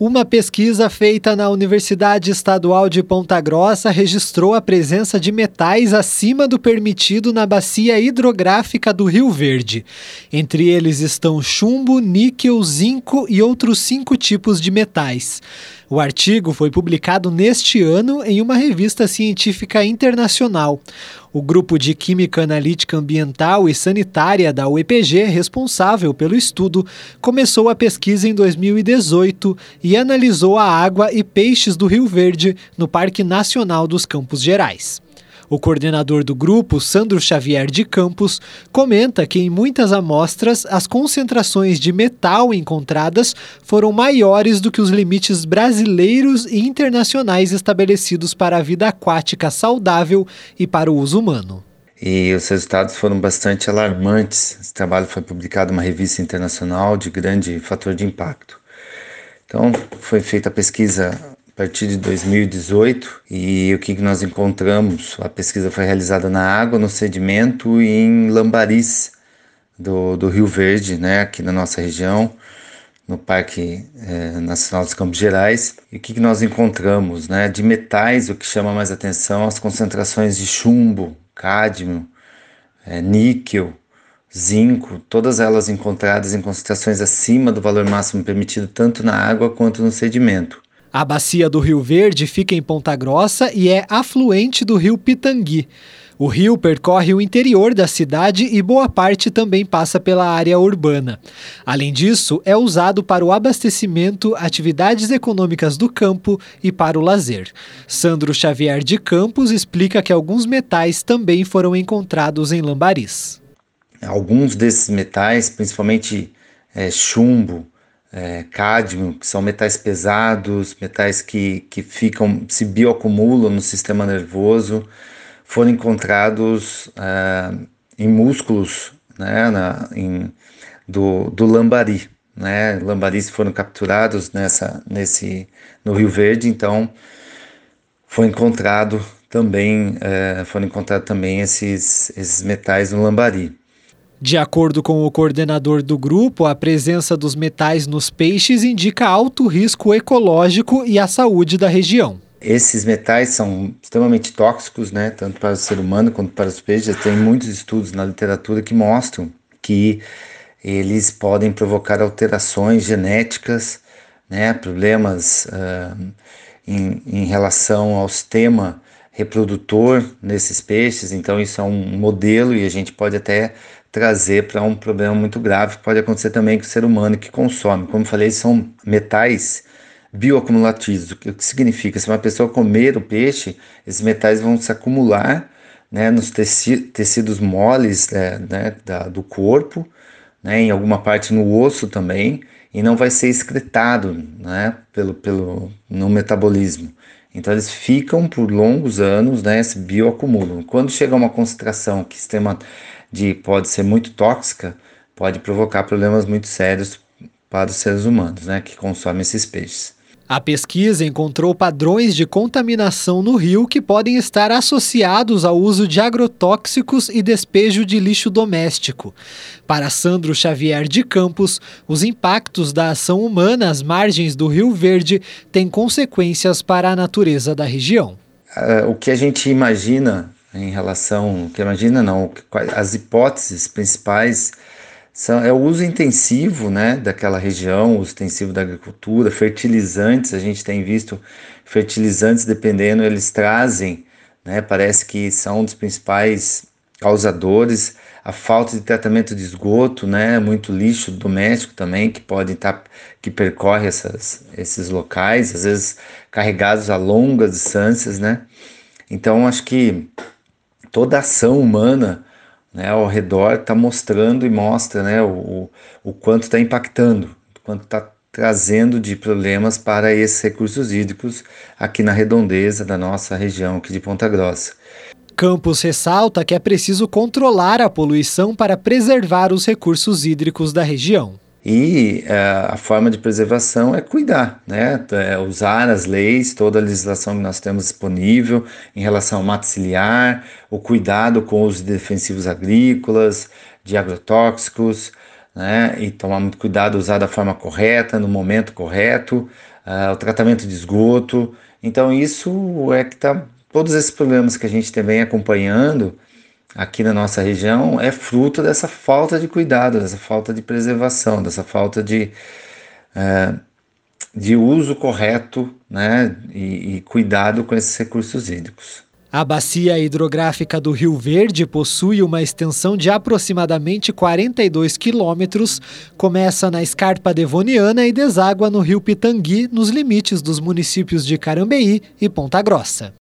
Uma pesquisa feita na Universidade Estadual de Ponta Grossa registrou a presença de metais acima do permitido na bacia hidrográfica do Rio Verde. Entre eles estão chumbo, níquel, zinco e outros cinco tipos de metais. O artigo foi publicado neste ano em uma revista científica internacional. O grupo de Química Analítica Ambiental e Sanitária da UEPG, responsável pelo estudo, começou a pesquisa em 2018 e analisou a água e peixes do Rio Verde no Parque Nacional dos Campos Gerais. O coordenador do grupo, Sandro Xavier de Campos, comenta que em muitas amostras as concentrações de metal encontradas foram maiores do que os limites brasileiros e internacionais estabelecidos para a vida aquática saudável e para o uso humano. E os resultados foram bastante alarmantes. Esse trabalho foi publicado em uma revista internacional de grande fator de impacto. Então, foi feita a pesquisa partir de 2018 e o que nós encontramos? A pesquisa foi realizada na água, no sedimento e em lambaris do, do Rio Verde, né, aqui na nossa região, no Parque é, Nacional dos Campos Gerais. E o que nós encontramos? Né? De metais, o que chama mais atenção, as concentrações de chumbo, cádmio, é, níquel, zinco, todas elas encontradas em concentrações acima do valor máximo permitido tanto na água quanto no sedimento. A bacia do Rio Verde fica em Ponta Grossa e é afluente do rio Pitangui. O rio percorre o interior da cidade e boa parte também passa pela área urbana. Além disso, é usado para o abastecimento, atividades econômicas do campo e para o lazer. Sandro Xavier de Campos explica que alguns metais também foram encontrados em lambaris. Alguns desses metais, principalmente é, chumbo, é, cádmio, que são metais pesados, metais que, que ficam, se bioacumulam no sistema nervoso, foram encontrados é, em músculos né, na, em, do, do lambari. Né? Lambaris foram capturados nessa, nesse, no Rio Verde, então foi encontrado também, é, foram encontrados também esses, esses metais no lambari. De acordo com o coordenador do grupo, a presença dos metais nos peixes indica alto risco ecológico e à saúde da região. Esses metais são extremamente tóxicos, né, tanto para o ser humano quanto para os peixes. Tem muitos estudos na literatura que mostram que eles podem provocar alterações genéticas, né, problemas uh, em, em relação ao sistema reprodutor nesses peixes. Então, isso é um modelo e a gente pode até trazer para um problema muito grave pode acontecer também com o ser humano que consome. Como falei, são metais bioacumulativos. O que significa? Se uma pessoa comer o peixe, esses metais vão se acumular né, nos teci tecidos moles é, né, da, do corpo, né, em alguma parte no osso também, e não vai ser excretado né, pelo, pelo, no metabolismo. Então eles ficam por longos anos, né, se bioacumulam. Quando chega a uma concentração que sistema de pode ser muito tóxica, pode provocar problemas muito sérios para os seres humanos, né, que consomem esses peixes. A pesquisa encontrou padrões de contaminação no rio que podem estar associados ao uso de agrotóxicos e despejo de lixo doméstico. Para Sandro Xavier de Campos, os impactos da ação humana às margens do Rio Verde têm consequências para a natureza da região. Uh, o que a gente imagina em relação, que imagina não, as hipóteses principais são, é o uso intensivo né, daquela região, o uso intensivo da agricultura, fertilizantes, a gente tem visto fertilizantes, dependendo, eles trazem, né, parece que são um dos principais causadores, a falta de tratamento de esgoto, né, muito lixo doméstico também, que pode estar, tá, que percorre essas, esses locais, às vezes carregados a longas distâncias, né, então acho que toda ação humana né, ao redor está mostrando e mostra né, o, o quanto está impactando, o quanto está trazendo de problemas para esses recursos hídricos aqui na redondeza da nossa região aqui de Ponta Grossa. Campos ressalta que é preciso controlar a poluição para preservar os recursos hídricos da região. E uh, a forma de preservação é cuidar, né? É usar as leis, toda a legislação que nós temos disponível em relação ao mato ciliar, o cuidado com os defensivos agrícolas, de agrotóxicos, né? E tomar muito cuidado, usar da forma correta, no momento correto, uh, o tratamento de esgoto. Então, isso é que está. Todos esses problemas que a gente vem acompanhando aqui na nossa região é fruto dessa falta de cuidado, dessa falta de preservação, dessa falta de, uh, de uso correto né? e, e cuidado com esses recursos hídricos. A bacia hidrográfica do Rio Verde possui uma extensão de aproximadamente 42 quilômetros, começa na escarpa devoniana e deságua no rio Pitangui, nos limites dos municípios de Carambeí e Ponta Grossa.